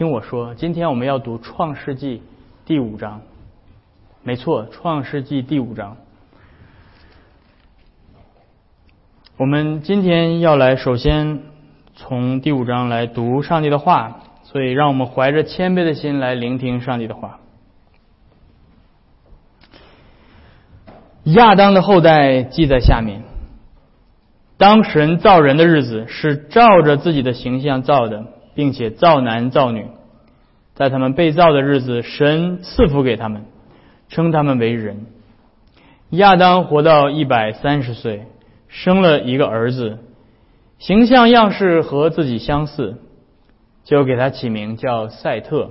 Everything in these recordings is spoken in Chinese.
听我说，今天我们要读《创世纪》第五章。没错，《创世纪》第五章。我们今天要来，首先从第五章来读上帝的话，所以让我们怀着谦卑的心来聆听上帝的话。亚当的后代记在下面。当神造人的日子，是照着自己的形象造的。并且造男造女，在他们被造的日子，神赐福给他们，称他们为人。亚当活到一百三十岁，生了一个儿子，形象样式和自己相似，就给他起名叫赛特。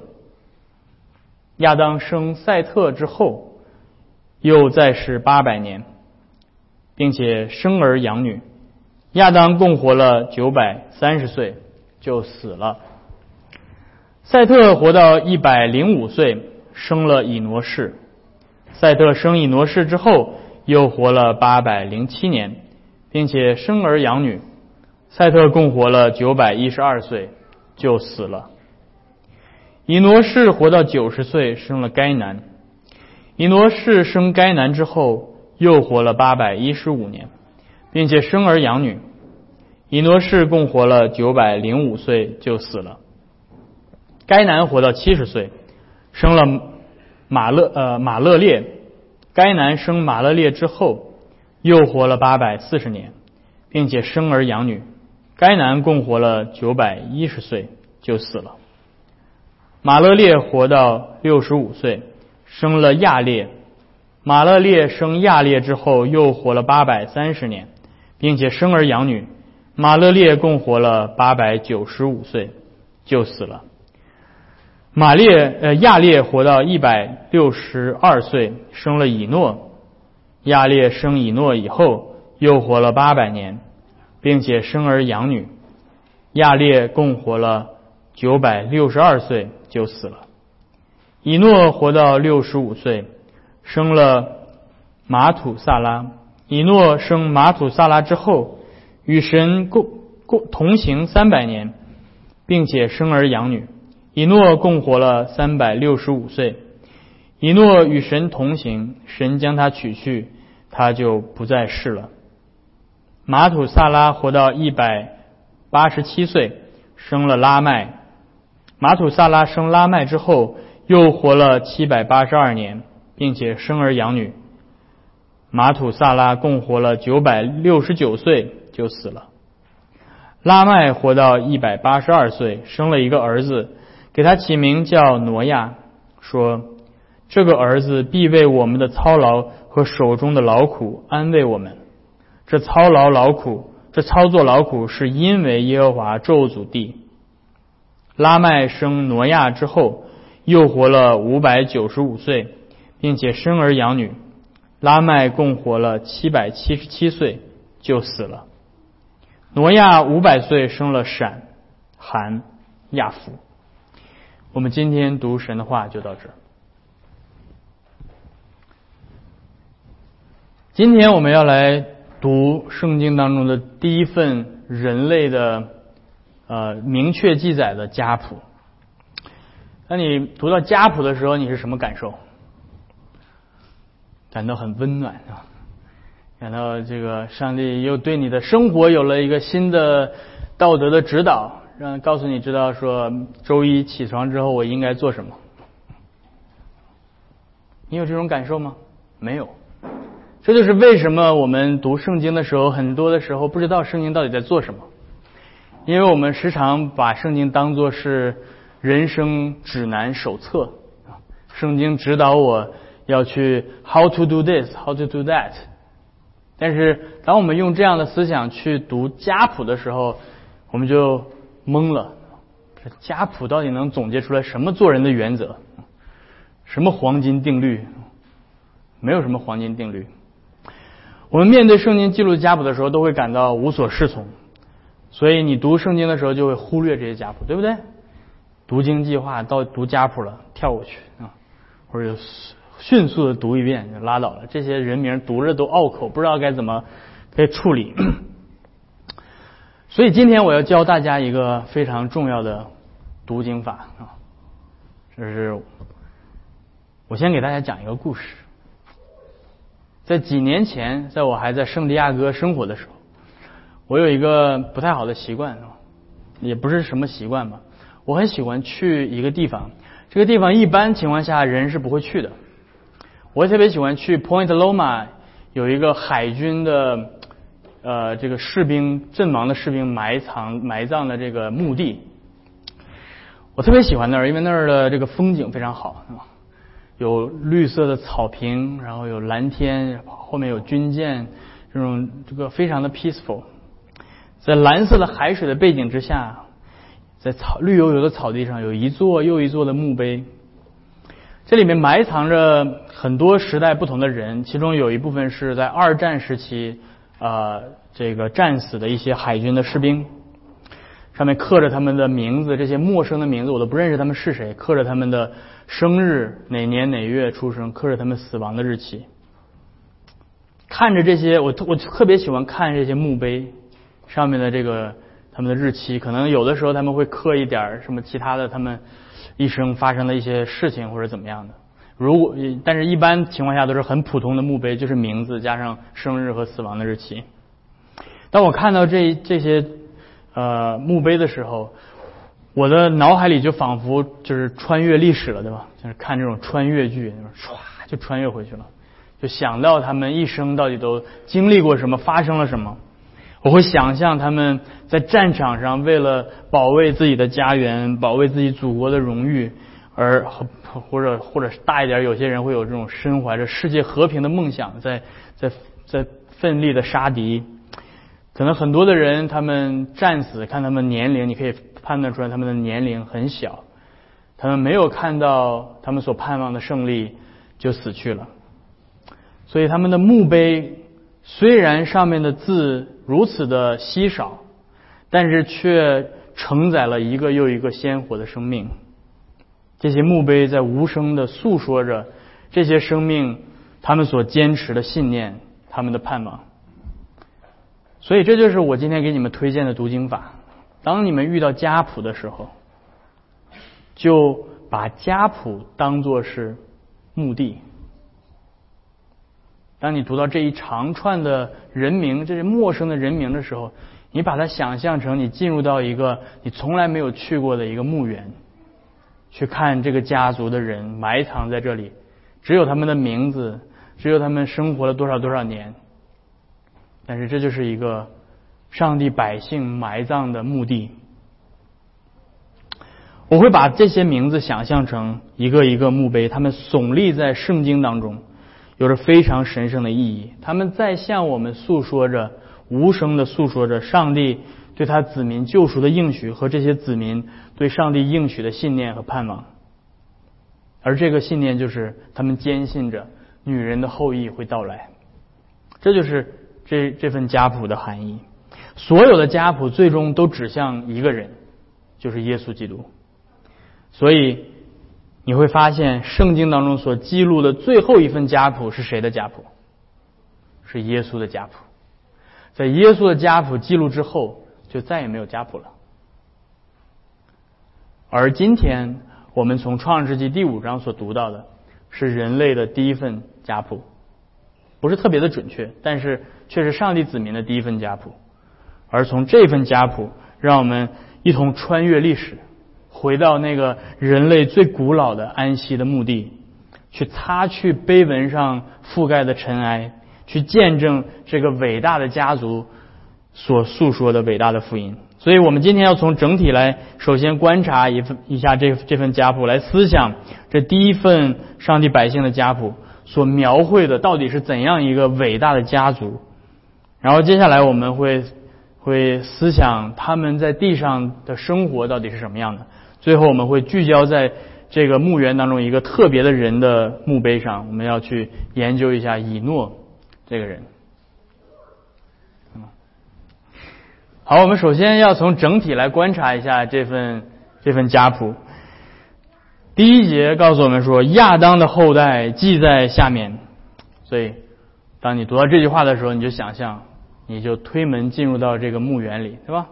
亚当生赛特之后，又再世八百年，并且生儿养女。亚当共活了九百三十岁。就死了。赛特活到一百零五岁，生了以挪士。赛特生以挪士之后，又活了八百零七年，并且生儿养女。赛特共活了九百一十二岁，就死了。以挪士活到九十岁，生了该男。以挪士生该男之后，又活了八百一十五年，并且生儿养女。以诺士共活了九百零五岁就死了。该男活到七十岁，生了马勒呃马勒列。该男生马勒列之后，又活了八百四十年，并且生儿养女。该男共活了九百一十岁就死了。马勒列活到六十五岁，生了亚列。马勒列生亚列之后，又活了八百三十年，并且生儿养女。马勒列共活了八百九十五岁，就死了。马列呃亚列活到一百六十二岁，生了以诺。亚列生以诺以后，又活了八百年，并且生儿养女。亚列共活了九百六十二岁，就死了。以诺活到六十五岁，生了马土萨拉。以诺生马土萨拉之后。与神共共同行三百年，并且生儿养女。以诺共活了三百六十五岁。以诺与神同行，神将他取去，他就不再世了。马土萨拉活到一百八十七岁，生了拉麦。马土萨拉生拉麦之后，又活了七百八十二年，并且生儿养女。马土萨拉共活了九百六十九岁。就死了。拉麦活到一百八十二岁，生了一个儿子，给他起名叫挪亚，说：“这个儿子必为我们的操劳和手中的劳苦安慰我们。这操劳劳苦，这操作劳苦，是因为耶和华咒诅地。”拉麦生挪亚之后，又活了五百九十五岁，并且生儿养女。拉麦共活了七百七十七岁，就死了。挪亚五百岁生了闪、韩、亚夫。我们今天读神的话就到这。今天我们要来读圣经当中的第一份人类的呃明确记载的家谱。当你读到家谱的时候，你是什么感受？感到很温暖啊。感到这个上帝又对你的生活有了一个新的道德的指导，让告诉你知道说周一起床之后我应该做什么。你有这种感受吗？没有。这就是为什么我们读圣经的时候，很多的时候不知道圣经到底在做什么，因为我们时常把圣经当作是人生指南手册，圣经指导我要去 how to do this，how to do that。但是，当我们用这样的思想去读家谱的时候，我们就懵了。家谱到底能总结出来什么做人的原则？什么黄金定律？没有什么黄金定律。我们面对圣经记录家谱的时候，都会感到无所适从。所以，你读圣经的时候就会忽略这些家谱，对不对？读经计划到读家谱了，跳过去啊，或者。迅速的读一遍就拉倒了，这些人名读着都拗口，不知道该怎么可以处理。所以今天我要教大家一个非常重要的读经法啊。这是我先给大家讲一个故事。在几年前，在我还在圣地亚哥生活的时候，我有一个不太好的习惯，也不是什么习惯吧。我很喜欢去一个地方，这个地方一般情况下人是不会去的。我特别喜欢去 Point Loma，有一个海军的呃这个士兵阵亡的士兵埋藏埋葬的这个墓地。我特别喜欢那儿，因为那儿的这个风景非常好，有绿色的草坪，然后有蓝天，后面有军舰，这种这个非常的 peaceful，在蓝色的海水的背景之下，在草绿油油的草地上，有一座又一座的墓碑，这里面埋藏着很多时代不同的人，其中有一部分是在二战时期啊这个战死的一些海军的士兵。上面刻着他们的名字，这些陌生的名字我都不认识，他们是谁？刻着他们的生日，哪年哪月出生，刻着他们死亡的日期。看着这些，我我特别喜欢看这些墓碑上面的这个他们的日期。可能有的时候他们会刻一点什么其他的，他们一生发生的一些事情或者怎么样的。如果但是一般情况下都是很普通的墓碑，就是名字加上生日和死亡的日期。当我看到这这些。呃，墓碑的时候，我的脑海里就仿佛就是穿越历史了，对吧？就是看这种穿越剧，唰就穿越回去了，就想到他们一生到底都经历过什么，发生了什么。我会想象他们在战场上为了保卫自己的家园，保卫自己祖国的荣誉，而或者或者大一点，有些人会有这种身怀着世界和平的梦想，在在在奋力的杀敌。可能很多的人，他们战死，看他们年龄，你可以判断出来他们的年龄很小，他们没有看到他们所盼望的胜利就死去了。所以他们的墓碑虽然上面的字如此的稀少，但是却承载了一个又一个鲜活的生命。这些墓碑在无声的诉说着这些生命他们所坚持的信念，他们的盼望。所以这就是我今天给你们推荐的读经法。当你们遇到家谱的时候，就把家谱当作是墓地。当你读到这一长串的人名，这些陌生的人名的时候，你把它想象成你进入到一个你从来没有去过的一个墓园，去看这个家族的人埋藏在这里，只有他们的名字，只有他们生活了多少多少年。但是这就是一个上帝百姓埋葬的墓地。我会把这些名字想象成一个一个墓碑，他们耸立在圣经当中，有着非常神圣的意义。他们在向我们诉说着无声的诉说着上帝对他子民救赎的应许和这些子民对上帝应许的信念和盼望。而这个信念就是他们坚信着女人的后裔会到来。这就是。这这份家谱的含义，所有的家谱最终都指向一个人，就是耶稣基督。所以你会发现，圣经当中所记录的最后一份家谱是谁的家谱？是耶稣的家谱。在耶稣的家谱记录之后，就再也没有家谱了。而今天我们从创世纪第五章所读到的，是人类的第一份家谱。不是特别的准确，但是却是上帝子民的第一份家谱。而从这份家谱，让我们一同穿越历史，回到那个人类最古老的安息的墓地，去擦去碑文上覆盖的尘埃，去见证这个伟大的家族所诉说的伟大的福音。所以我们今天要从整体来，首先观察一份一下这这份家谱，来思想这第一份上帝百姓的家谱。所描绘的到底是怎样一个伟大的家族？然后接下来我们会会思想他们在地上的生活到底是什么样的？最后我们会聚焦在这个墓园当中一个特别的人的墓碑上，我们要去研究一下以诺这个人。好，我们首先要从整体来观察一下这份这份家谱。第一节告诉我们说，亚当的后代记在下面。所以，当你读到这句话的时候，你就想象，你就推门进入到这个墓园里，对吧？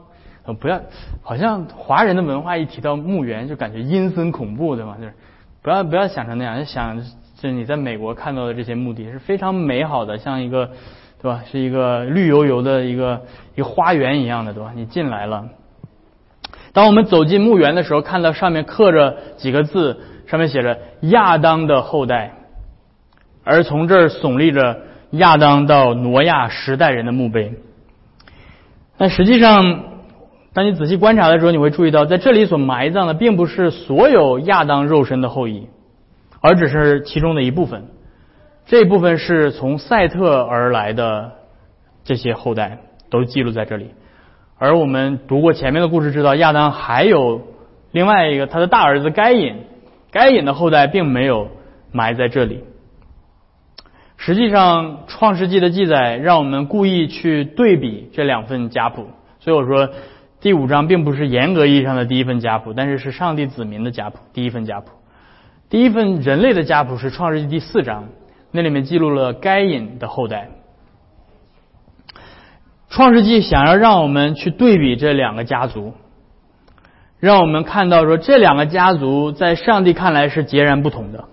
不要，好像华人的文化一提到墓园就感觉阴森恐怖，对吗？就是不要不要想成那样，想就是你在美国看到的这些墓地是非常美好的，像一个对吧？是一个绿油油的一个一个花园一样的，对吧？你进来了，当我们走进墓园的时候，看到上面刻着几个字，上面写着亚当的后代，而从这儿耸立着亚当到挪亚十代人的墓碑。但实际上，当你仔细观察的时候，你会注意到，在这里所埋葬的并不是所有亚当肉身的后裔，而只是其中的一部分。这部分是从赛特而来的这些后代都记录在这里。而我们读过前面的故事，知道亚当还有另外一个他的大儿子该隐，该隐的后代并没有埋在这里。实际上，《创世纪》的记载让我们故意去对比这两份家谱，所以我说。第五章并不是严格意义上的第一份家谱，但是是上帝子民的家谱，第一份家谱。第一份人类的家谱是创世纪第四章，那里面记录了该隐的后代。创世纪想要让我们去对比这两个家族，让我们看到说这两个家族在上帝看来是截然不同的。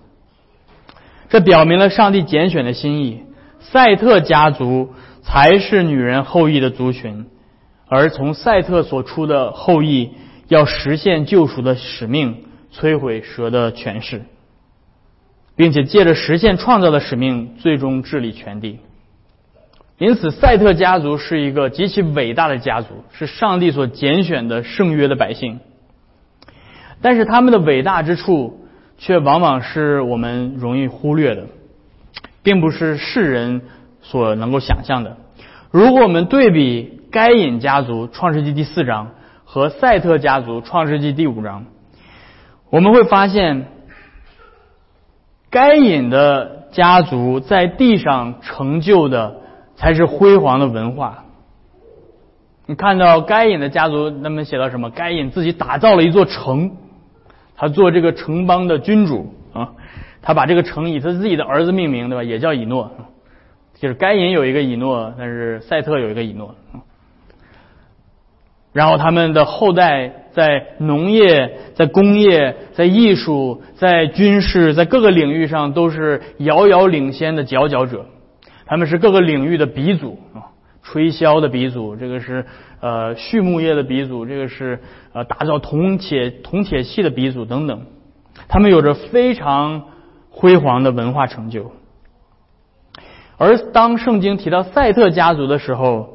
这表明了上帝拣选的心意，赛特家族才是女人后裔的族群。而从赛特所出的后裔要实现救赎的使命，摧毁蛇的权势，并且借着实现创造的使命，最终治理全地。因此，赛特家族是一个极其伟大的家族，是上帝所拣选的圣约的百姓。但是，他们的伟大之处，却往往是我们容易忽略的，并不是世人所能够想象的。如果我们对比，该隐家族创世纪第四章和赛特家族创世纪第五章，我们会发现，该隐的家族在地上成就的才是辉煌的文化。你看到该隐的家族，那么写到什么？该隐自己打造了一座城，他做这个城邦的君主啊，他把这个城以他自己的儿子命名，对吧？也叫以诺，就是该隐有一个以诺，但是赛特有一个以诺。然后他们的后代在农业、在工业、在艺术、在军事、在各个领域上都是遥遥领先的佼佼者。他们是各个领域的鼻祖啊，吹箫的鼻祖，这个是呃畜牧业的鼻祖，这个是呃打造铜铁铜铁器的鼻祖等等。他们有着非常辉煌的文化成就。而当圣经提到赛特家族的时候，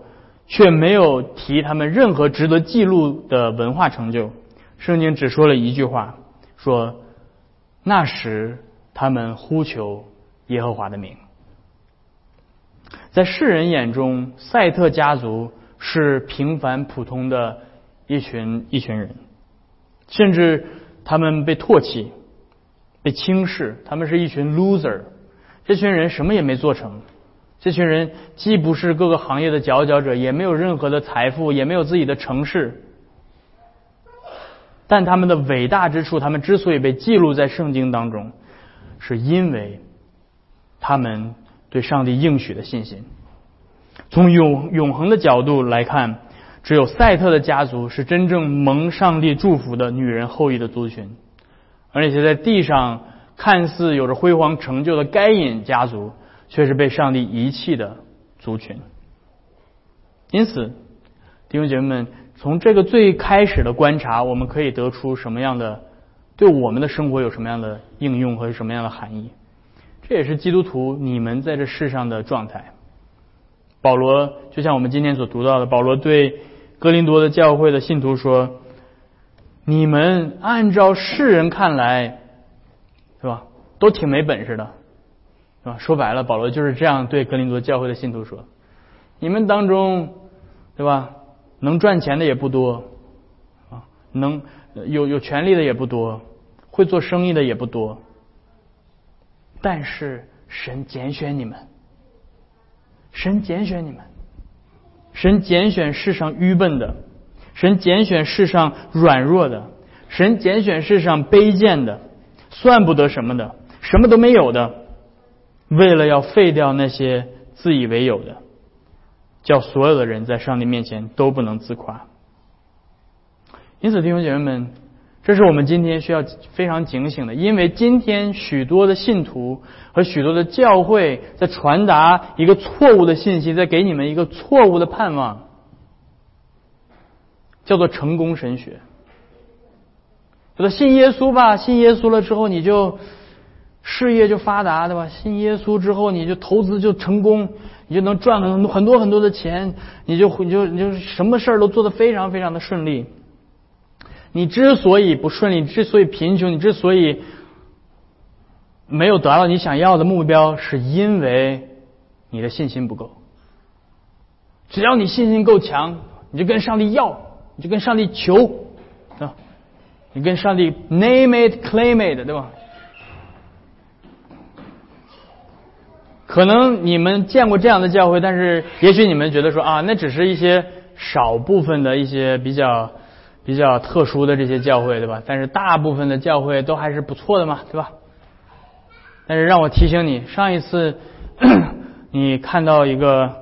却没有提他们任何值得记录的文化成就。圣经只说了一句话：说那时他们呼求耶和华的名。在世人眼中，赛特家族是平凡普通的一群一群人，甚至他们被唾弃、被轻视，他们是一群 loser。这群人什么也没做成。这群人既不是各个行业的佼佼者，也没有任何的财富，也没有自己的城市。但他们的伟大之处，他们之所以被记录在圣经当中，是因为他们对上帝应许的信心。从永永恒的角度来看，只有赛特的家族是真正蒙上帝祝福的女人后裔的族群，而那些在地上看似有着辉煌成就的该隐家族。却是被上帝遗弃的族群。因此，弟兄姐妹们，从这个最开始的观察，我们可以得出什么样的对我们的生活有什么样的应用和什么样的含义？这也是基督徒你们在这世上的状态。保罗就像我们今天所读到的，保罗对哥林多的教会的信徒说：“你们按照世人看来，是吧？都挺没本事的。”啊，说白了，保罗就是这样对格林多教会的信徒说：“你们当中，对吧？能赚钱的也不多，啊，能有有权利的也不多，会做生意的也不多。但是神拣选你们，神拣选你们，神拣选世上愚笨的，神拣选世上软弱的，神拣选世上卑贱的，算不得什么的，什么都没有的。”为了要废掉那些自以为有的，叫所有的人在上帝面前都不能自夸。因此，弟兄姐妹们，这是我们今天需要非常警醒的，因为今天许多的信徒和许多的教会在传达一个错误的信息，在给你们一个错误的盼望，叫做成功神学。叫做信耶稣吧，信耶稣了之后你就。事业就发达，对吧？信耶稣之后，你就投资就成功，你就能赚很多很多很多的钱，你就你就你就什么事儿都做得非常非常的顺利。你之所以不顺利，之所以贫穷，你之所以没有达到你想要的目标，是因为你的信心不够。只要你信心够强，你就跟上帝要，你就跟上帝求啊，你跟上帝 name it claim it，对吧？可能你们见过这样的教会，但是也许你们觉得说啊，那只是一些少部分的一些比较比较特殊的这些教会，对吧？但是大部分的教会都还是不错的嘛，对吧？但是让我提醒你，上一次 你看到一个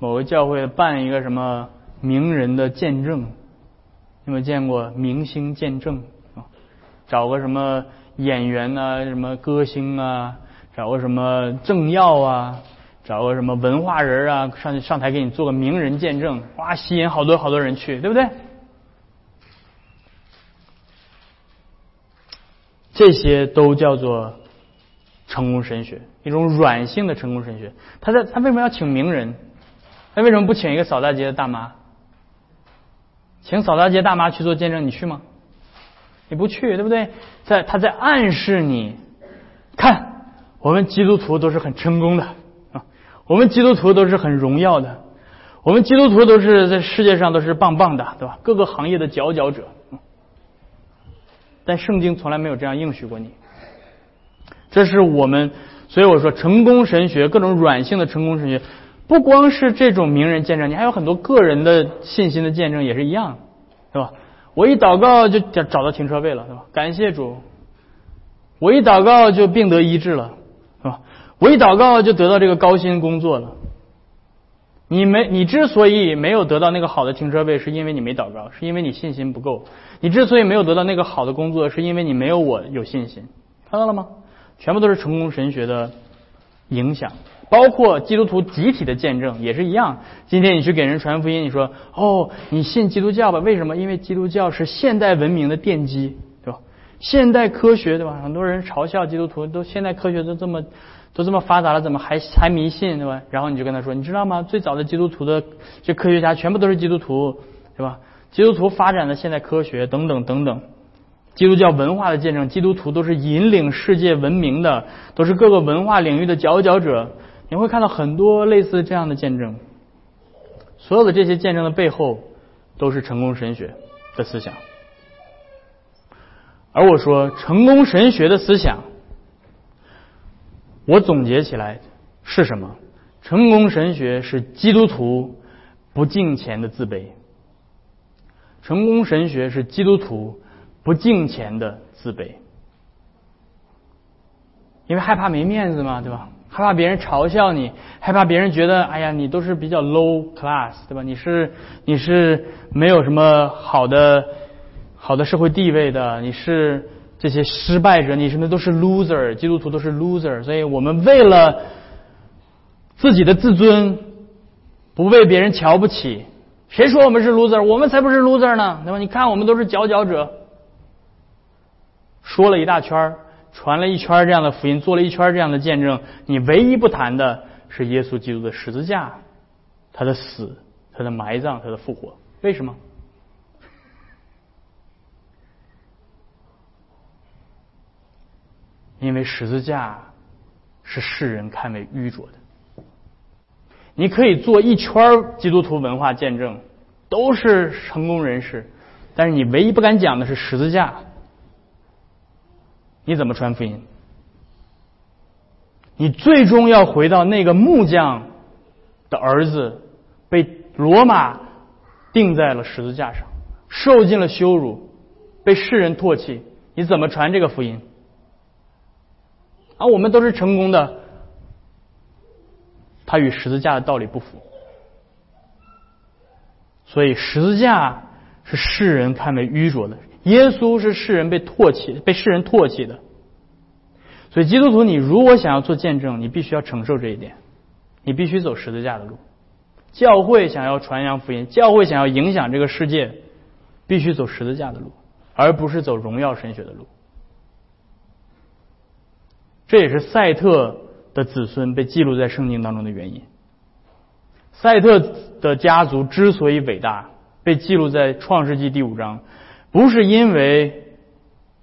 某个教会办一个什么名人的见证，有没有见过明星见证啊？找个什么演员啊，什么歌星啊？找个什么政要啊，找个什么文化人啊，上去上台给你做个名人见证，哇，吸引好多好多人去，对不对？这些都叫做成功神学，一种软性的成功神学。他在他为什么要请名人？他为什么不请一个扫大街的大妈？请扫大街大妈去做见证，你去吗？你不去，对不对？在他在暗示你，看。我们基督徒都是很成功的啊，我们基督徒都是很荣耀的，我们基督徒都是在世界上都是棒棒的，对吧？各个行业的佼佼者。但圣经从来没有这样应许过你。这是我们，所以我说成功神学，各种软性的成功神学，不光是这种名人见证，你还有很多个人的信心的见证也是一样，对吧？我一祷告就找找到停车位了，对吧？感谢主，我一祷告就病得医治了。我一祷告就得到这个高薪工作了。你没，你之所以没有得到那个好的停车位，是因为你没祷告，是因为你信心不够。你之所以没有得到那个好的工作，是因为你没有我有信心。看到了吗？全部都是成功神学的影响，包括基督徒集体的见证也是一样。今天你去给人传福音，你说哦，你信基督教吧？为什么？因为基督教是现代文明的奠基。对吧现代科学对吧？很多人嘲笑基督徒，都现代科学都这么都这么发达了，怎么还还迷信对吧？然后你就跟他说，你知道吗？最早的基督徒的这科学家全部都是基督徒，对吧？基督徒发展的现代科学等等等等，基督教文化的见证，基督徒都是引领世界文明的，都是各个文化领域的佼佼者。你会看到很多类似这样的见证，所有的这些见证的背后都是成功神学的思想。而我说成功神学的思想，我总结起来是什么？成功神学是基督徒不敬钱的自卑。成功神学是基督徒不敬钱的自卑，因为害怕没面子嘛，对吧？害怕别人嘲笑你，害怕别人觉得，哎呀，你都是比较 low class，对吧？你是你是没有什么好的。好的社会地位的，你是这些失败者，你什么都是 loser，基督徒都是 loser，所以我们为了自己的自尊，不被别人瞧不起。谁说我们是 loser？我们才不是 loser 呢，对吧？你看我们都是佼佼者。说了一大圈传了一圈这样的福音，做了一圈这样的见证，你唯一不谈的是耶稣基督的十字架，他的死，他的埋葬，他的复活，为什么？因为十字架是世人看为愚拙的，你可以做一圈基督徒文化见证，都是成功人士，但是你唯一不敢讲的是十字架，你怎么传福音？你最终要回到那个木匠的儿子被罗马钉在了十字架上，受尽了羞辱，被世人唾弃，你怎么传这个福音？啊，我们都是成功的，他与十字架的道理不符，所以十字架是世人看为愚拙的，耶稣是世人被唾弃、被世人唾弃的。所以，基督徒，你如果想要做见证，你必须要承受这一点，你必须走十字架的路。教会想要传扬福音，教会想要影响这个世界，必须走十字架的路，而不是走荣耀神学的路。这也是赛特的子孙被记录在圣经当中的原因。赛特的家族之所以伟大，被记录在创世纪第五章，不是因为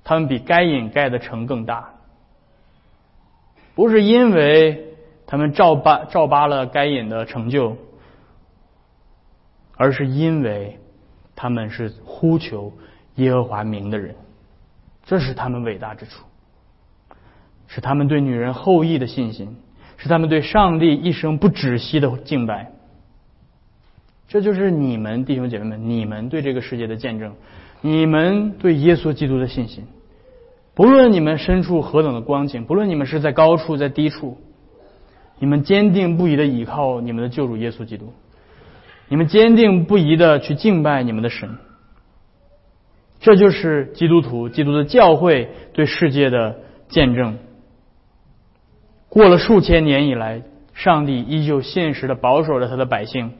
他们比该隐盖的城更大。不是因为他们照扒照扒了该隐的成就，而是因为他们是呼求耶和华名的人，这是他们伟大之处，是他们对女人后裔的信心，是他们对上帝一生不止息的敬拜。这就是你们弟兄姐妹们，你们对这个世界的见证，你们对耶稣基督的信心。不论你们身处何等的光景，不论你们是在高处在低处，你们坚定不移的倚靠你们的救主耶稣基督，你们坚定不移的去敬拜你们的神，这就是基督徒、基督的教会对世界的见证。过了数千年以来，上帝依旧现实的保守着他的百姓，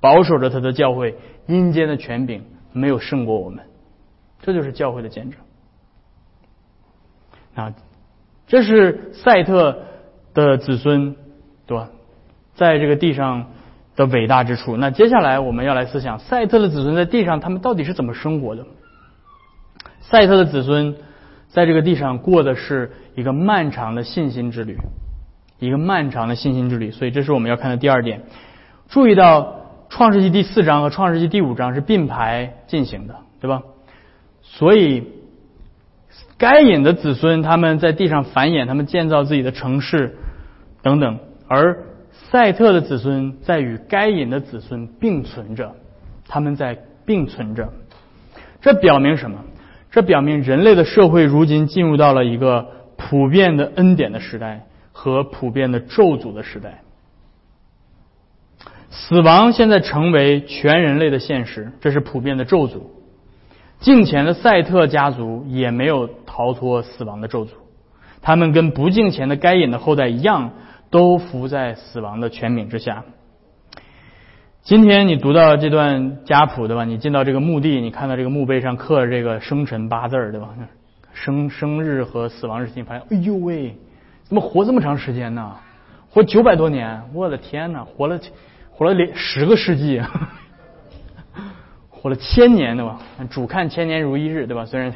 保守着他的教会，阴间的权柄没有胜过我们，这就是教会的见证。啊，这是赛特的子孙，对吧？在这个地上的伟大之处。那接下来我们要来思想，赛特的子孙在地上他们到底是怎么生活的？赛特的子孙在这个地上过的是一个漫长的信心之旅，一个漫长的信心之旅。所以这是我们要看的第二点。注意到创世纪第四章和创世纪第五章是并排进行的，对吧？所以。该隐的子孙，他们在地上繁衍，他们建造自己的城市等等；而赛特的子孙在与该隐的子孙并存着，他们在并存着。这表明什么？这表明人类的社会如今进入到了一个普遍的恩典的时代和普遍的咒诅的时代。死亡现在成为全人类的现实，这是普遍的咒诅。敬虔的赛特家族也没有逃脱死亡的咒诅，他们跟不敬虔的该隐的后代一样，都伏在死亡的权柄之下。今天你读到这段家谱对吧？你进到这个墓地，你看到这个墓碑上刻着这个生辰八字对吧？生生日和死亡日期，你发现哎呦喂，怎么活这么长时间呢？活九百多年，我的天哪，活了活了连十个世纪。活了千年对吧？主看千年如一日对吧？虽然，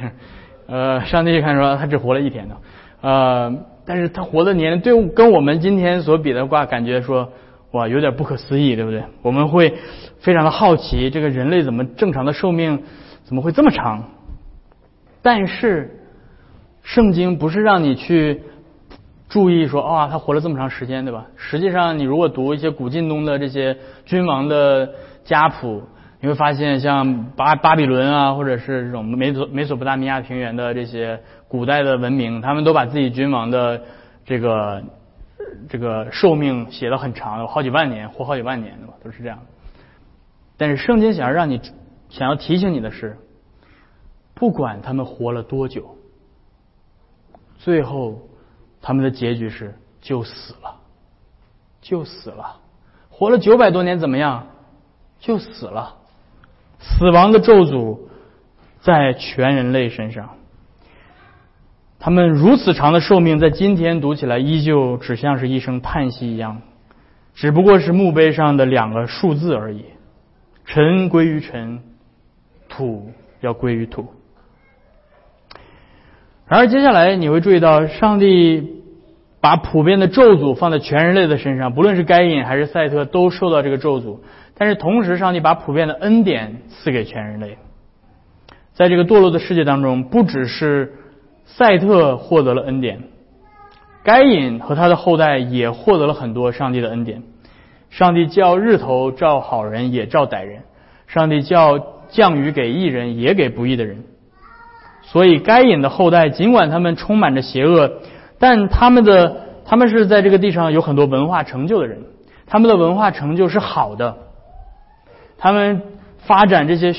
呃，上帝看说他只活了一天的，呃，但是他活的年龄对跟我们今天所比的话，感觉说哇有点不可思议，对不对？我们会非常的好奇，这个人类怎么正常的寿命怎么会这么长？但是圣经不是让你去注意说啊他活了这么长时间对吧？实际上你如果读一些古晋东的这些君王的家谱。你会发现，像巴巴比伦啊，或者是这种美索美索不达米亚平原的这些古代的文明，他们都把自己君王的这个这个寿命写的很长，有好几万年，活好几万年的吧，都是这样。但是圣经想要让你想要提醒你的是，不管他们活了多久，最后他们的结局是就死了，就死了。活了九百多年怎么样？就死了。死亡的咒诅在全人类身上，他们如此长的寿命，在今天读起来依旧只像是一声叹息一样，只不过是墓碑上的两个数字而已。尘归于尘，土要归于土。然而接下来你会注意到，上帝把普遍的咒诅放在全人类的身上，不论是该隐还是赛特，都受到这个咒诅。但是同时，上帝把普遍的恩典赐给全人类。在这个堕落的世界当中，不只是赛特获得了恩典，该隐和他的后代也获得了很多上帝的恩典。上帝叫日头照好人也照歹人，上帝叫降雨给义人也给不义的人。所以，该隐的后代尽管他们充满着邪恶，但他们的他们是在这个地上有很多文化成就的人，他们的文化成就是好的。他们发展这些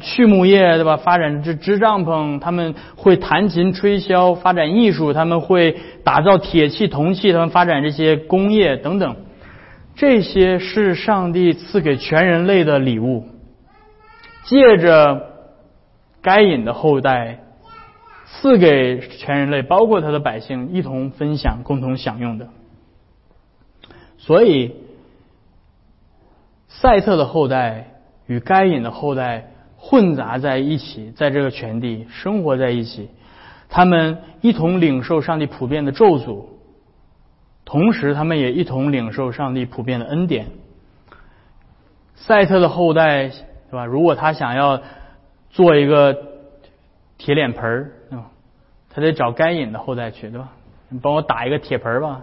畜牧业，对吧？发展织织帐篷，他们会弹琴吹箫，发展艺术，他们会打造铁器、铜器，他们发展这些工业等等。这些是上帝赐给全人类的礼物，借着该隐的后代赐给全人类，包括他的百姓一同分享、共同享用的。所以，赛特的后代与该隐的后代混杂在一起，在这个全地生活在一起，他们一同领受上帝普遍的咒诅。同时，他们也一同领受上帝普遍的恩典。赛特的后代，对吧？如果他想要做一个铁脸盆儿，他得找该隐的后代去，对吧？你帮我打一个铁盆儿吧，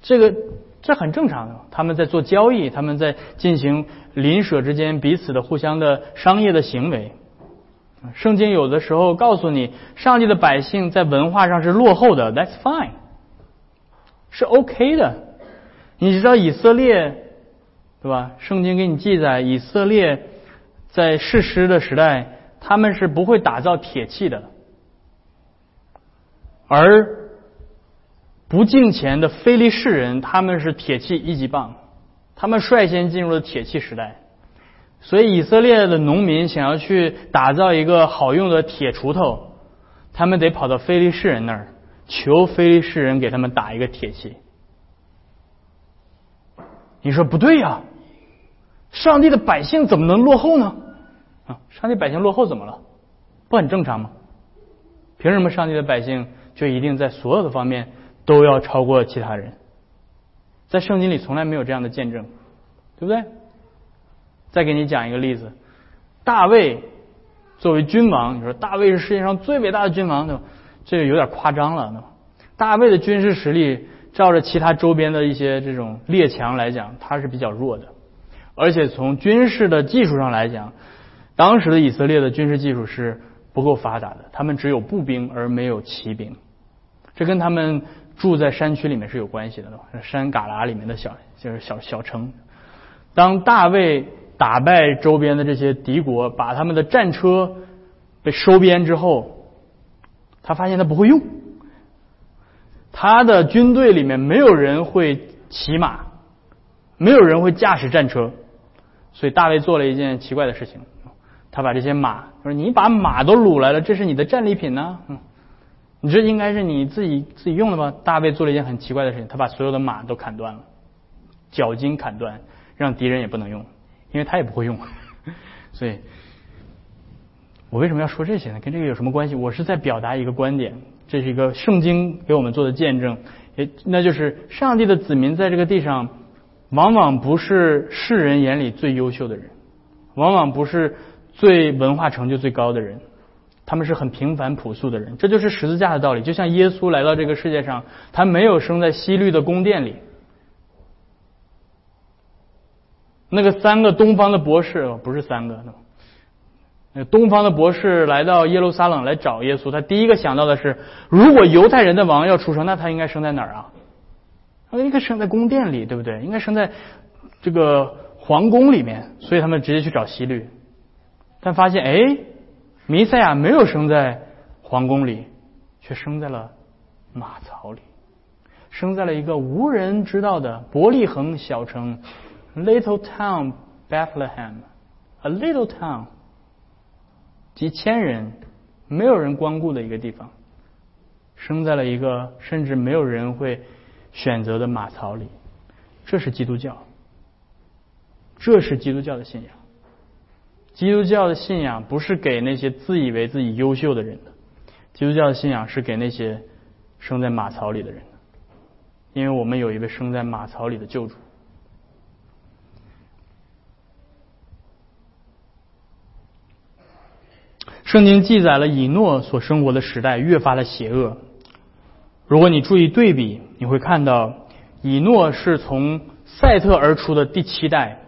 这个这很正常的。他们在做交易，他们在进行邻舍之间彼此的互相的商业的行为。圣经有的时候告诉你，上帝的百姓在文化上是落后的，That's fine。是 OK 的，你知道以色列，对吧？圣经给你记载，以色列在世师的时代，他们是不会打造铁器的，而不敬钱的非利士人，他们是铁器一级棒，他们率先进入了铁器时代。所以以色列的农民想要去打造一个好用的铁锄头，他们得跑到非利士人那儿。求非利士人给他们打一个铁器，你说不对呀？上帝的百姓怎么能落后呢？啊，上帝百姓落后怎么了？不很正常吗？凭什么上帝的百姓就一定在所有的方面都要超过其他人？在圣经里从来没有这样的见证，对不对？再给你讲一个例子，大卫作为君王，你说大卫是世界上最伟大的君王，对吧？这个有点夸张了。大卫的军事实力，照着其他周边的一些这种列强来讲，他是比较弱的。而且从军事的技术上来讲，当时的以色列的军事技术是不够发达的，他们只有步兵而没有骑兵。这跟他们住在山区里面是有关系的，山旮旯里面的小就是小小城。当大卫打败周边的这些敌国，把他们的战车被收编之后。他发现他不会用，他的军队里面没有人会骑马，没有人会驾驶战车，所以大卫做了一件奇怪的事情，他把这些马，说你把马都掳来了，这是你的战利品呢，嗯，你这应该是你自己自己用的吧？大卫做了一件很奇怪的事情，他把所有的马都砍断了，脚筋砍断，让敌人也不能用，因为他也不会用，所以。我为什么要说这些呢？跟这个有什么关系？我是在表达一个观点，这是一个圣经给我们做的见证，也那就是上帝的子民在这个地上，往往不是世人眼里最优秀的人，往往不是最文化成就最高的人，他们是很平凡朴素的人。这就是十字架的道理。就像耶稣来到这个世界上，他没有生在西律的宫殿里，那个三个东方的博士不是三个。东方的博士来到耶路撒冷来找耶稣，他第一个想到的是，如果犹太人的王要出生，那他应该生在哪儿啊？他应该生在宫殿里，对不对？应该生在这个皇宫里面，所以他们直接去找希律，但发现哎，弥赛亚没有生在皇宫里，却生在了马槽里，生在了一个无人知道的伯利恒小城，Little Town Bethlehem，a little town。几千人，没有人光顾的一个地方，生在了一个甚至没有人会选择的马槽里，这是基督教，这是基督教的信仰。基督教的信仰不是给那些自以为自己优秀的人的，基督教的信仰是给那些生在马槽里的人的，因为我们有一位生在马槽里的救主。圣经记载了以诺所生活的时代越发的邪恶。如果你注意对比，你会看到以诺是从赛特而出的第七代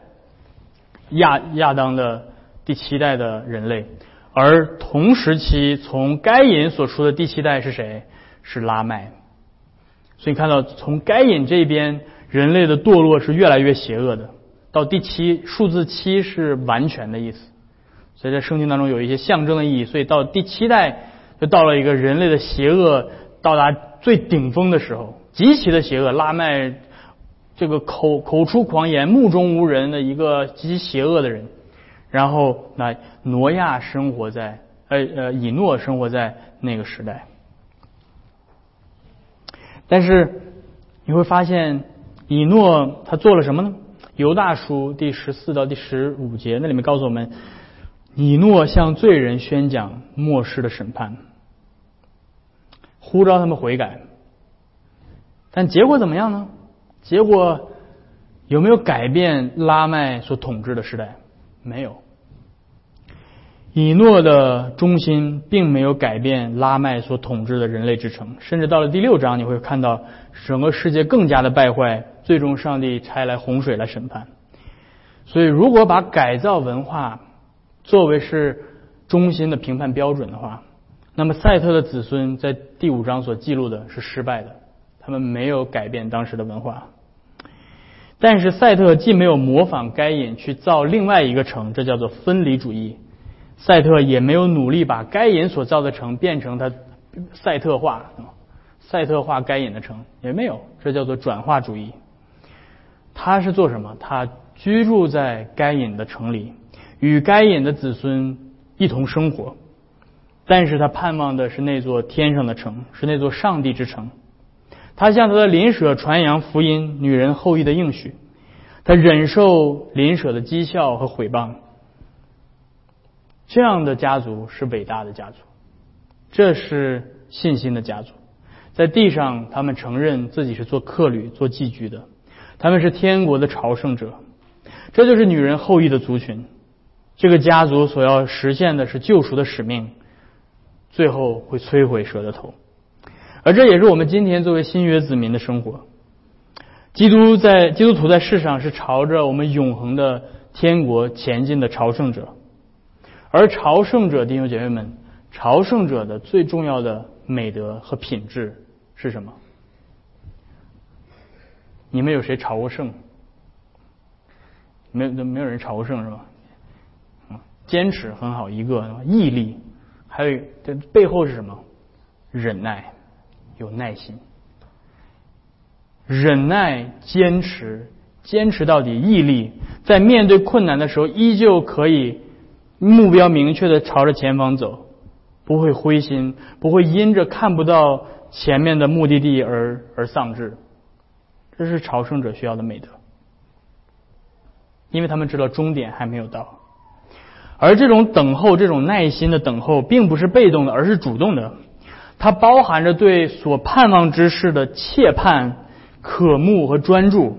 亚亚当的第七代的人类，而同时期从该隐所出的第七代是谁？是拉麦。所以看到从该隐这边，人类的堕落是越来越邪恶的。到第七数字七是完全的意思，所以在圣经当中有一些象征的意义。所以到第七代就到了一个人类的邪恶到达最顶峰的时候，极其的邪恶。拉麦这个口口出狂言、目中无人的一个极其邪恶的人，然后那挪亚生活在呃呃以诺生活在那个时代，但是你会发现以诺他做了什么呢？犹大书第十四到第十五节，那里面告诉我们，以诺向罪人宣讲末世的审判，呼召他们悔改。但结果怎么样呢？结果有没有改变拉麦所统治的时代？没有。以诺的中心并没有改变拉麦所统治的人类之城，甚至到了第六章，你会看到整个世界更加的败坏。最终，上帝拆来洪水来审判。所以，如果把改造文化作为是中心的评判标准的话，那么赛特的子孙在第五章所记录的是失败的，他们没有改变当时的文化。但是，赛特既没有模仿该隐去造另外一个城，这叫做分离主义；赛特也没有努力把该隐所造的城变成他赛特化，赛特化该隐的城也没有，这叫做转化主义。他是做什么？他居住在该隐的城里，与该隐的子孙一同生活。但是他盼望的是那座天上的城，是那座上帝之城。他向他的邻舍传扬福音，女人后裔的应许。他忍受邻舍的讥笑和毁谤。这样的家族是伟大的家族，这是信心的家族。在地上，他们承认自己是做客旅、做寄居的。他们是天国的朝圣者，这就是女人后裔的族群。这个家族所要实现的是救赎的使命，最后会摧毁蛇的头。而这也是我们今天作为新约子民的生活。基督在基督徒在世上是朝着我们永恒的天国前进的朝圣者，而朝圣者弟兄姐妹们，朝圣者的最重要的美德和品质是什么？你们有谁朝过圣？没有，没有人朝过圣是吧？坚持很好，一个毅力，还有这背后是什么？忍耐，有耐心，忍耐，坚持，坚持到底，毅力，在面对困难的时候，依旧可以目标明确的朝着前方走，不会灰心，不会因着看不到前面的目的地而而丧志。这是朝圣者需要的美德，因为他们知道终点还没有到，而这种等候、这种耐心的等候，并不是被动的，而是主动的。它包含着对所盼望之事的切盼、渴慕和专注，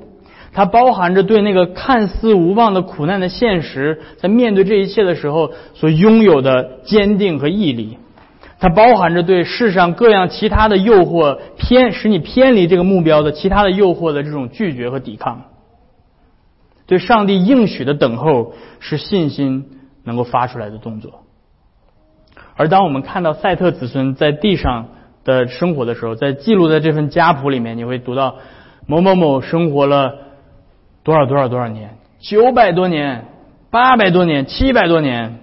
它包含着对那个看似无望的苦难的现实，在面对这一切的时候所拥有的坚定和毅力。它包含着对世上各样其他的诱惑偏使你偏离这个目标的其他的诱惑的这种拒绝和抵抗，对上帝应许的等候是信心能够发出来的动作。而当我们看到赛特子孙在地上的生活的时候，在记录在这份家谱里面，你会读到某某某生活了多少多少多少年，九百多年、八百多年、七百多年。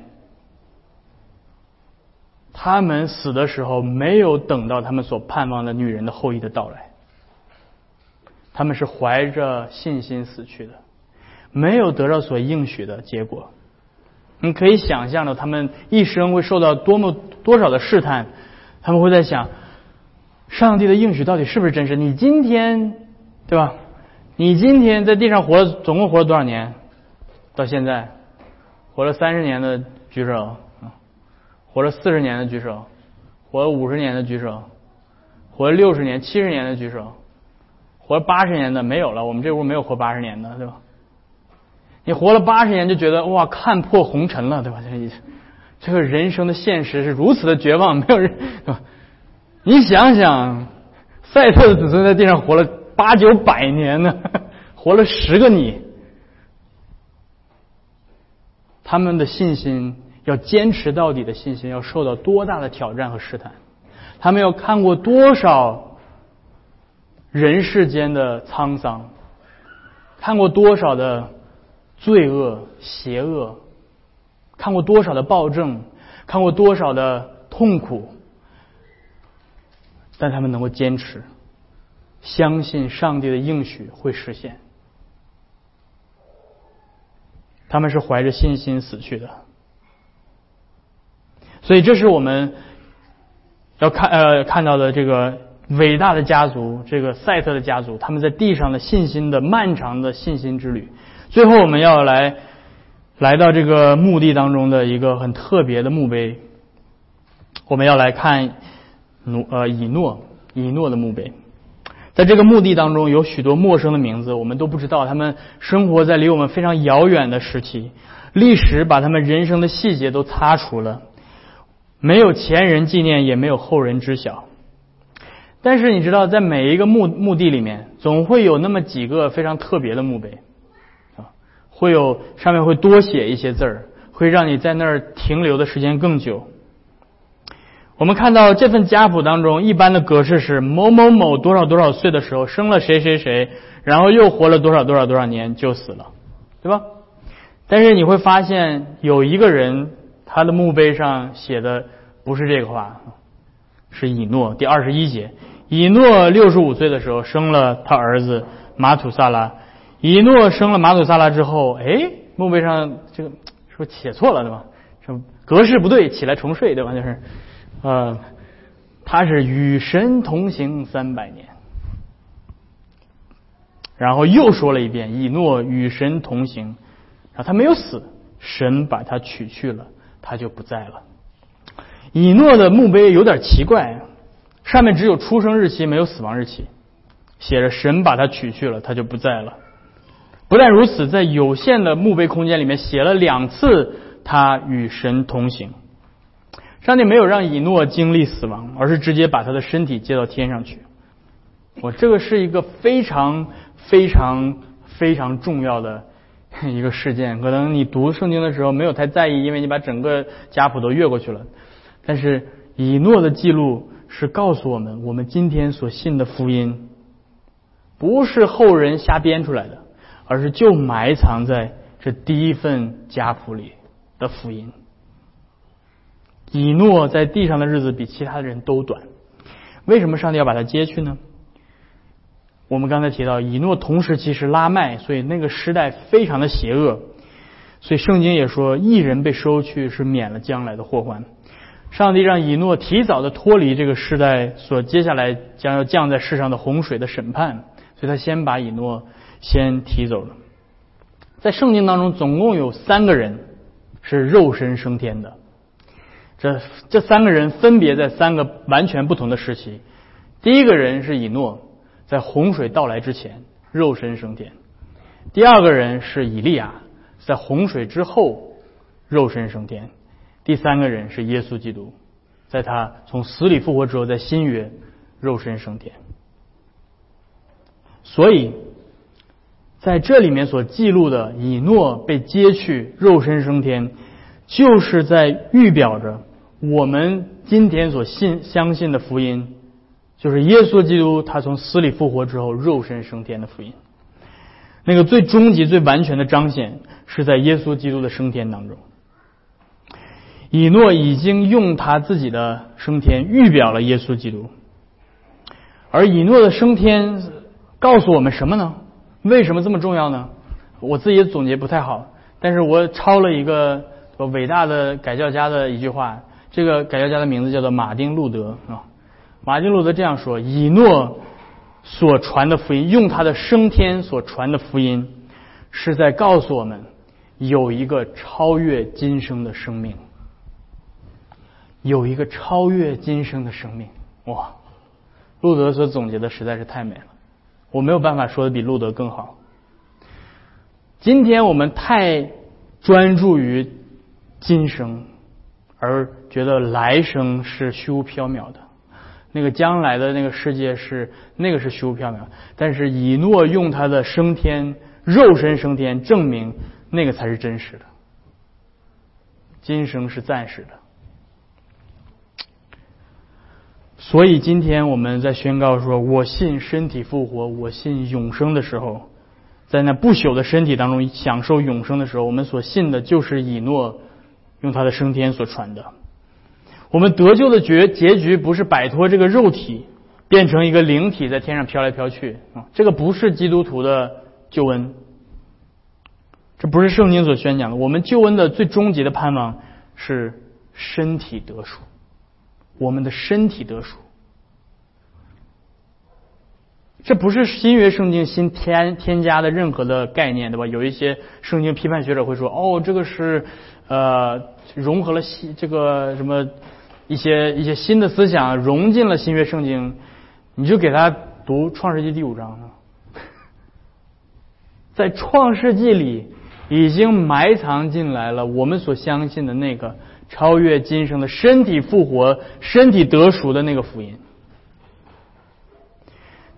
他们死的时候没有等到他们所盼望的女人的后裔的到来，他们是怀着信心死去的，没有得到所应许的结果。你可以想象到他们一生会受到多么多少的试探，他们会在想，上帝的应许到底是不是真实？你今天对吧？你今天在地上活了，总共活了多少年？到现在活了三十年的举手。活了四十年的举手，活了五十年的举手，活了六十年、七十年的举手，活了八十年的没有了。我们这屋没有活八十年的，对吧？你活了八十年就觉得哇，看破红尘了，对吧？这意思，这个人生的现实是如此的绝望，没有人，对吧？你想想，赛特的子孙在地上活了八九百年呢，活了十个你，他们的信心。要坚持到底的信心，要受到多大的挑战和试探？他们要看过多少人世间的沧桑，看过多少的罪恶、邪恶，看过多少的暴政，看过多少的痛苦，但他们能够坚持，相信上帝的应许会实现。他们是怀着信心死去的，所以这是我们要看呃看到的这个伟大的家族，这个赛特的家族，他们在地上的信心的漫长的信心之旅。最后，我们要来来到这个墓地当中的一个很特别的墓碑，我们要来看努呃以诺以诺的墓碑。在这个墓地当中，有许多陌生的名字，我们都不知道。他们生活在离我们非常遥远的时期，历史把他们人生的细节都擦除了，没有前人纪念，也没有后人知晓。但是你知道，在每一个墓墓地里面，总会有那么几个非常特别的墓碑，会有上面会多写一些字儿，会让你在那儿停留的时间更久。我们看到这份家谱当中，一般的格式是某某某多少多少岁的时候生了谁谁谁，然后又活了多少多少多少年就死了，对吧？但是你会发现有一个人，他的墓碑上写的不是这个话，是以诺第二十一节。以诺六十五岁的时候生了他儿子马土萨拉。以诺生了马祖萨拉之后，哎，墓碑上这个是不是写错了对吧？什么格式不对，起来重睡对吧？就是。呃，他是与神同行三百年，然后又说了一遍以诺与神同行，啊，他没有死，神把他取去了，他就不在了。以诺的墓碑有点奇怪，上面只有出生日期，没有死亡日期，写着神把他取去了，他就不在了。不但如此，在有限的墓碑空间里面写了两次他与神同行。上帝没有让以诺经历死亡，而是直接把他的身体接到天上去。我这个是一个非常非常非常重要的一个事件。可能你读圣经的时候没有太在意，因为你把整个家谱都越过去了。但是以诺的记录是告诉我们，我们今天所信的福音不是后人瞎编出来的，而是就埋藏在这第一份家谱里的福音。以诺在地上的日子比其他的人都短，为什么上帝要把他接去呢？我们刚才提到，以诺同时期是拉麦，所以那个时代非常的邪恶，所以圣经也说，一人被收去是免了将来的祸患。上帝让以诺提早的脱离这个时代所接下来将要降在世上的洪水的审判，所以他先把以诺先提走了。在圣经当中，总共有三个人是肉身升天的。这这三个人分别在三个完全不同的时期。第一个人是以诺，在洪水到来之前肉身升天；第二个人是以利亚，在洪水之后肉身升天；第三个人是耶稣基督，在他从死里复活之后，在新约肉身升天。所以在这里面所记录的以诺被接去肉身升天，就是在预表着。我们今天所信相信的福音，就是耶稣基督他从死里复活之后肉身升天的福音。那个最终极、最完全的彰显，是在耶稣基督的升天当中。以诺已经用他自己的升天预表了耶稣基督，而以诺的升天告诉我们什么呢？为什么这么重要呢？我自己总结不太好，但是我抄了一个伟大的改教家的一句话。这个改教家的名字叫做马丁路德啊。马丁路德这样说：以诺所传的福音，用他的升天所传的福音，是在告诉我们有一个超越今生的生命，有一个超越今生的生命。哇，路德所总结的实在是太美了，我没有办法说的比路德更好。今天我们太专注于今生。而觉得来生是虚无缥缈的，那个将来的那个世界是那个是虚无缥缈。但是以诺用他的升天肉身升天证明那个才是真实的，今生是暂时的。所以今天我们在宣告说“我信身体复活，我信永生”的时候，在那不朽的身体当中享受永生的时候，我们所信的就是以诺用他的升天所传的。我们得救的结结局不是摆脱这个肉体，变成一个灵体在天上飘来飘去啊！这个不是基督徒的救恩，这不是圣经所宣讲的。我们救恩的最终极的盼望是身体得赎，我们的身体得赎。这不是新约圣经新添添加的任何的概念，对吧？有一些圣经批判学者会说，哦，这个是呃融合了新这个什么一些一些新的思想融进了新约圣经，你就给他读创世纪第五章啊，在创世纪里已经埋藏进来了我们所相信的那个超越今生的身体复活、身体得赎的那个福音。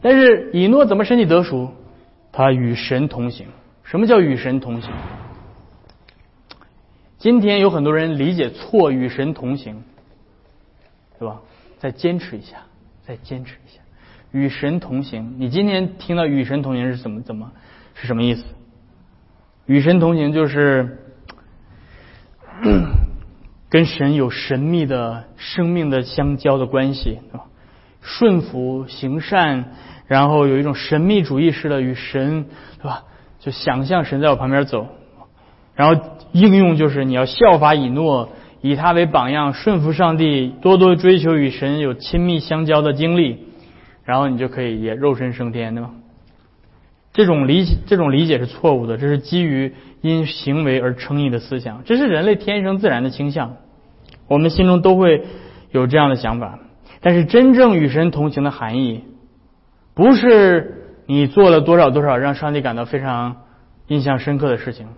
但是以诺怎么身体得赎？他与神同行。什么叫与神同行？今天有很多人理解错，与神同行，对吧？再坚持一下，再坚持一下，与神同行。你今天听到与神同行是怎么怎么是什么意思？与神同行就是跟神有神秘的生命的相交的关系，顺服行善。然后有一种神秘主义式的与神，对吧？就想象神在我旁边走，然后应用就是你要效法以诺，以他为榜样，顺服上帝，多多追求与神有亲密相交的经历，然后你就可以也肉身升天，对吧？这种理解这种理解是错误的，这是基于因行为而称义的思想，这是人类天生自然的倾向，我们心中都会有这样的想法，但是真正与神同行的含义。不是你做了多少多少让上帝感到非常印象深刻的事情，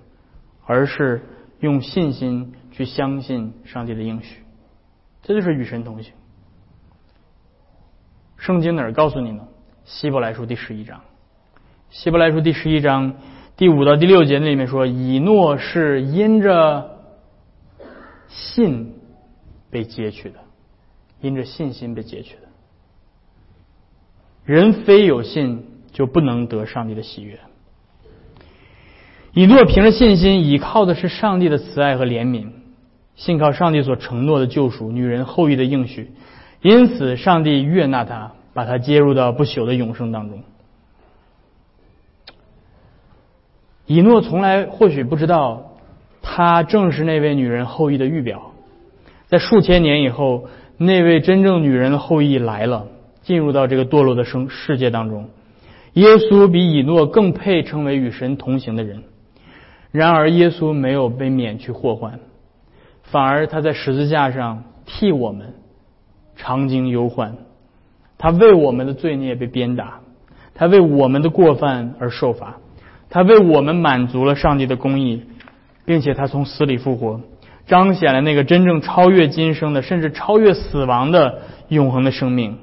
而是用信心去相信上帝的应许，这就是与神同行。圣经哪儿告诉你呢？希伯来书第十一章，希伯来书第十一章第五到第六节那里面说，以诺是因着信被截取的，因着信心被截取的。人非有信，就不能得上帝的喜悦。以诺凭着信心，倚靠的是上帝的慈爱和怜悯，信靠上帝所承诺的救赎，女人后裔的应许，因此上帝悦纳他，把他接入到不朽的永生当中。以诺从来或许不知道，他正是那位女人后裔的预表，在数千年以后，那位真正女人的后裔来了。进入到这个堕落的生世界当中，耶稣比以诺更配称为与神同行的人。然而，耶稣没有被免去祸患，反而他在十字架上替我们尝经忧患。他为我们的罪孽被鞭打，他为我们的过犯而受罚，他为我们满足了上帝的公义，并且他从死里复活，彰显了那个真正超越今生的，甚至超越死亡的永恒的生命。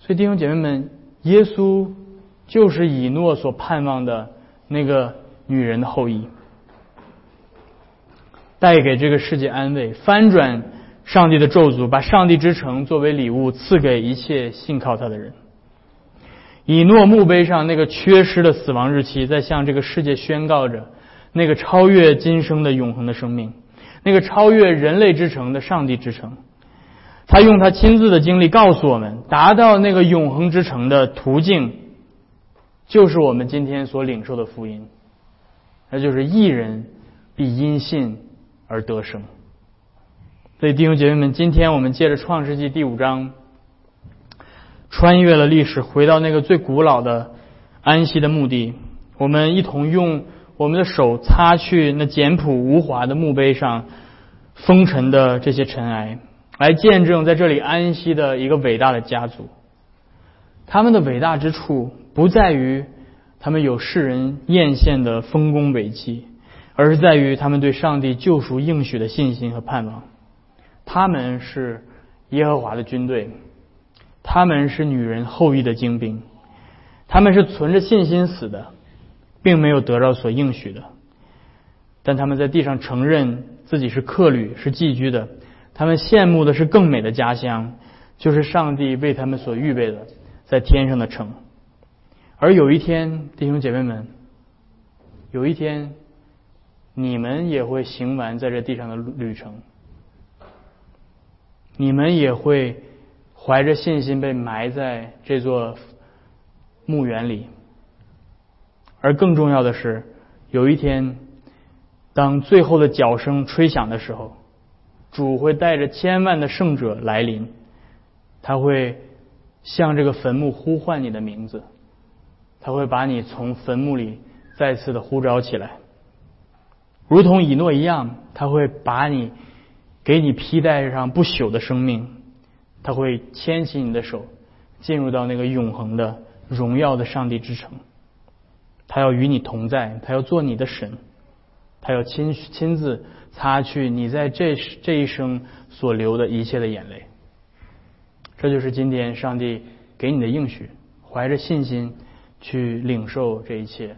所以弟兄姐妹们，耶稣就是以诺所盼望的那个女人的后裔，带给这个世界安慰，翻转上帝的咒诅，把上帝之城作为礼物赐给一切信靠他的人。以诺墓碑上那个缺失的死亡日期，在向这个世界宣告着那个超越今生的永恒的生命，那个超越人类之城的上帝之城。他用他亲自的经历告诉我们，达到那个永恒之城的途径，就是我们今天所领受的福音，那就是一人必因信而得生。所以弟兄姐妹们，今天我们借着创世纪第五章，穿越了历史，回到那个最古老的安息的墓地，我们一同用我们的手擦去那简朴无华的墓碑上风尘的这些尘埃。来见证在这里安息的一个伟大的家族，他们的伟大之处不在于他们有世人艳羡的丰功伟绩，而是在于他们对上帝救赎应许的信心和盼望。他们是耶和华的军队，他们是女人后裔的精兵，他们是存着信心死的，并没有得到所应许的，但他们在地上承认自己是客旅，是寄居的。他们羡慕的是更美的家乡，就是上帝为他们所预备的在天上的城。而有一天，弟兄姐妹们，有一天，你们也会行完在这地上的旅程，你们也会怀着信心被埋在这座墓园里。而更重要的是，有一天，当最后的脚声吹响的时候，主会带着千万的圣者来临，他会向这个坟墓呼唤你的名字。他会把你从坟墓里再次的呼召起来，如同以诺一样，他会把你给你披戴上不朽的生命，他会牵起你的手，进入到那个永恒的荣耀的上帝之城。他要与你同在，他要做你的神，他要亲亲自擦去你在这这一生所流的一切的眼泪。这就是今天上帝给你的应许，怀着信心。去领受这一切，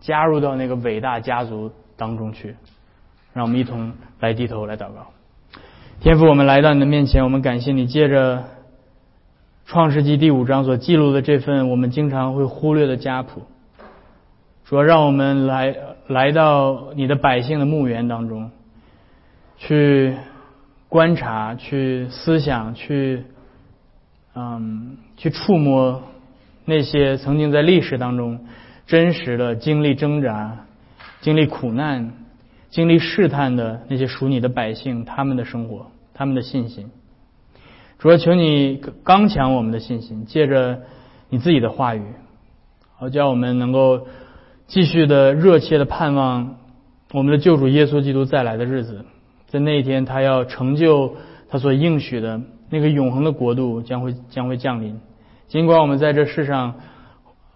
加入到那个伟大家族当中去。让我们一同来低头来祷告。天父，我们来到你的面前，我们感谢你，借着创世纪第五章所记录的这份我们经常会忽略的家谱，说让我们来来到你的百姓的墓园当中，去观察、去思想、去嗯、去触摸。那些曾经在历史当中真实的经历挣扎、经历苦难、经历试探的那些属你的百姓，他们的生活、他们的信心，主要求你刚强我们的信心，借着你自己的话语，好叫我们能够继续的热切的盼望我们的救主耶稣基督再来的日子，在那一天他要成就他所应许的那个永恒的国度将会将会降临。尽管我们在这世上，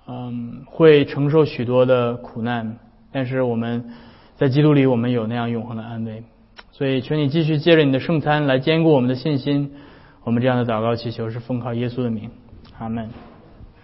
嗯，会承受许多的苦难，但是我们在基督里，我们有那样永恒的安慰。所以，求你继续借着你的圣餐来坚固我们的信心。我们这样的祷告祈求是奉靠耶稣的名，阿门。